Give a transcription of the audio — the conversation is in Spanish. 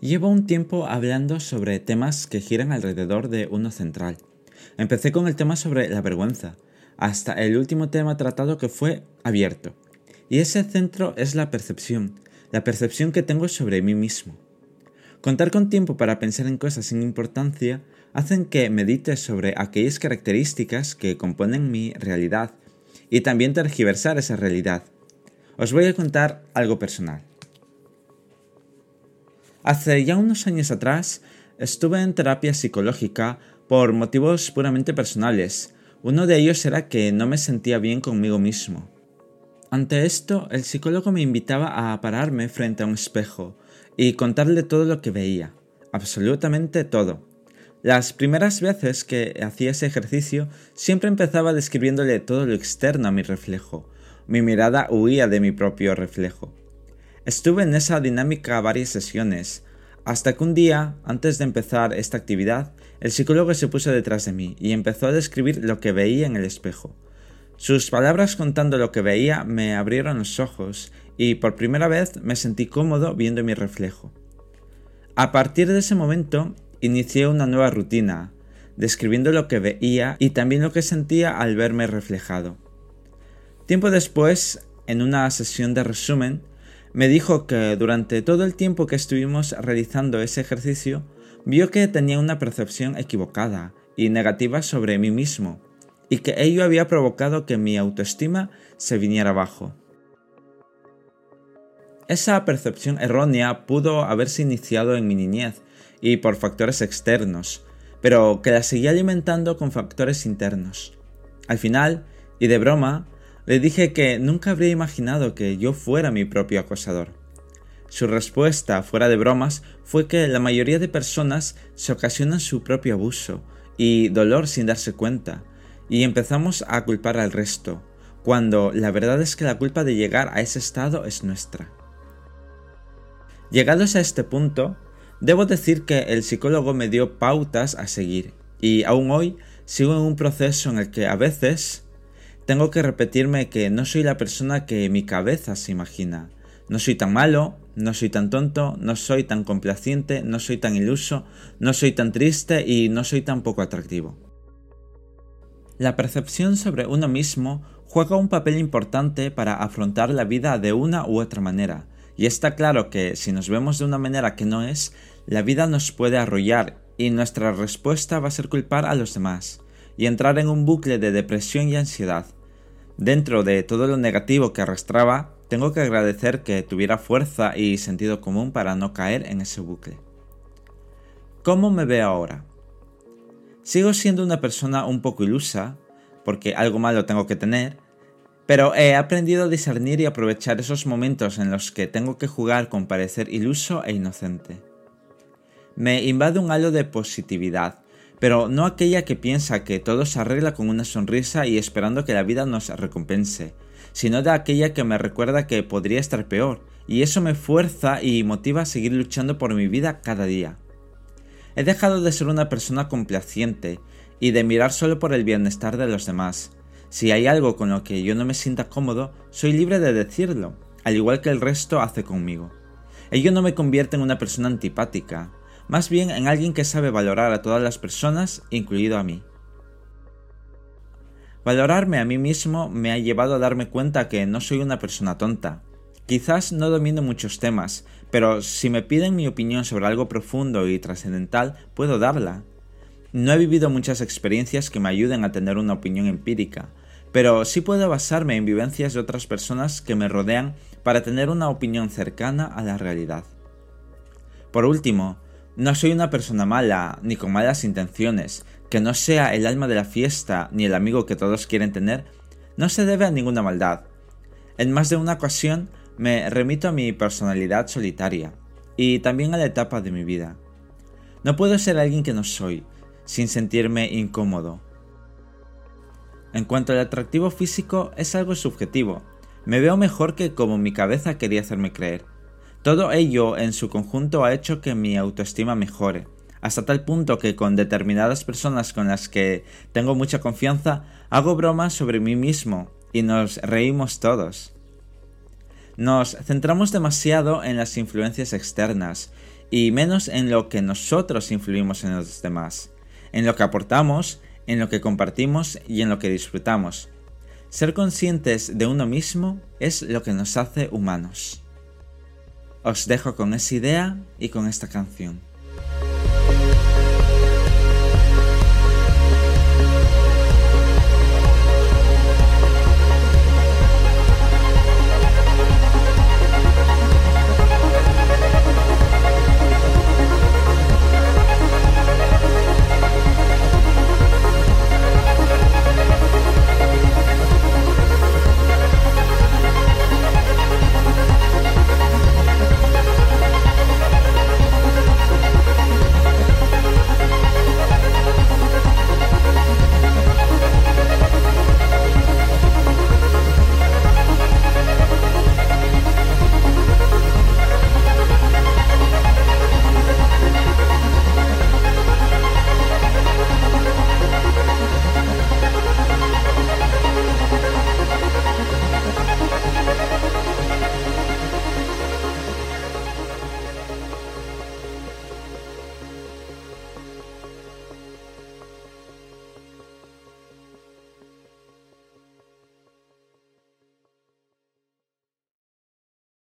Llevo un tiempo hablando sobre temas que giran alrededor de uno central. Empecé con el tema sobre la vergüenza, hasta el último tema tratado que fue abierto. Y ese centro es la percepción, la percepción que tengo sobre mí mismo. Contar con tiempo para pensar en cosas sin importancia hacen que medite sobre aquellas características que componen mi realidad y también tergiversar esa realidad. Os voy a contar algo personal. Hace ya unos años atrás estuve en terapia psicológica por motivos puramente personales. Uno de ellos era que no me sentía bien conmigo mismo. Ante esto, el psicólogo me invitaba a pararme frente a un espejo y contarle todo lo que veía, absolutamente todo. Las primeras veces que hacía ese ejercicio siempre empezaba describiéndole todo lo externo a mi reflejo. Mi mirada huía de mi propio reflejo. Estuve en esa dinámica varias sesiones, hasta que un día, antes de empezar esta actividad, el psicólogo se puso detrás de mí y empezó a describir lo que veía en el espejo. Sus palabras contando lo que veía me abrieron los ojos y por primera vez me sentí cómodo viendo mi reflejo. A partir de ese momento inicié una nueva rutina, describiendo lo que veía y también lo que sentía al verme reflejado. Tiempo después, en una sesión de resumen, me dijo que durante todo el tiempo que estuvimos realizando ese ejercicio, vio que tenía una percepción equivocada y negativa sobre mí mismo, y que ello había provocado que mi autoestima se viniera abajo. Esa percepción errónea pudo haberse iniciado en mi niñez y por factores externos, pero que la seguía alimentando con factores internos. Al final, y de broma, le dije que nunca habría imaginado que yo fuera mi propio acosador. Su respuesta, fuera de bromas, fue que la mayoría de personas se ocasionan su propio abuso y dolor sin darse cuenta, y empezamos a culpar al resto, cuando la verdad es que la culpa de llegar a ese estado es nuestra. Llegados a este punto, debo decir que el psicólogo me dio pautas a seguir, y aún hoy sigo en un proceso en el que a veces tengo que repetirme que no soy la persona que mi cabeza se imagina. No soy tan malo, no soy tan tonto, no soy tan complaciente, no soy tan iluso, no soy tan triste y no soy tan poco atractivo. La percepción sobre uno mismo juega un papel importante para afrontar la vida de una u otra manera, y está claro que si nos vemos de una manera que no es, la vida nos puede arrollar y nuestra respuesta va a ser culpar a los demás y entrar en un bucle de depresión y ansiedad. Dentro de todo lo negativo que arrastraba, tengo que agradecer que tuviera fuerza y sentido común para no caer en ese bucle. ¿Cómo me veo ahora? Sigo siendo una persona un poco ilusa, porque algo malo tengo que tener, pero he aprendido a discernir y aprovechar esos momentos en los que tengo que jugar con parecer iluso e inocente. Me invade un halo de positividad, pero no aquella que piensa que todo se arregla con una sonrisa y esperando que la vida nos recompense, sino de aquella que me recuerda que podría estar peor, y eso me fuerza y motiva a seguir luchando por mi vida cada día. He dejado de ser una persona complaciente y de mirar solo por el bienestar de los demás. Si hay algo con lo que yo no me sienta cómodo, soy libre de decirlo, al igual que el resto hace conmigo. Ello no me convierte en una persona antipática, más bien en alguien que sabe valorar a todas las personas, incluido a mí. Valorarme a mí mismo me ha llevado a darme cuenta que no soy una persona tonta. Quizás no domino muchos temas, pero si me piden mi opinión sobre algo profundo y trascendental, puedo darla. No he vivido muchas experiencias que me ayuden a tener una opinión empírica, pero sí puedo basarme en vivencias de otras personas que me rodean para tener una opinión cercana a la realidad. Por último, no soy una persona mala, ni con malas intenciones, que no sea el alma de la fiesta, ni el amigo que todos quieren tener, no se debe a ninguna maldad. En más de una ocasión me remito a mi personalidad solitaria, y también a la etapa de mi vida. No puedo ser alguien que no soy, sin sentirme incómodo. En cuanto al atractivo físico, es algo subjetivo. Me veo mejor que como mi cabeza quería hacerme creer. Todo ello en su conjunto ha hecho que mi autoestima mejore, hasta tal punto que con determinadas personas con las que tengo mucha confianza hago bromas sobre mí mismo y nos reímos todos. Nos centramos demasiado en las influencias externas y menos en lo que nosotros influimos en los demás, en lo que aportamos, en lo que compartimos y en lo que disfrutamos. Ser conscientes de uno mismo es lo que nos hace humanos. Os dejo con esa idea y con esta canción.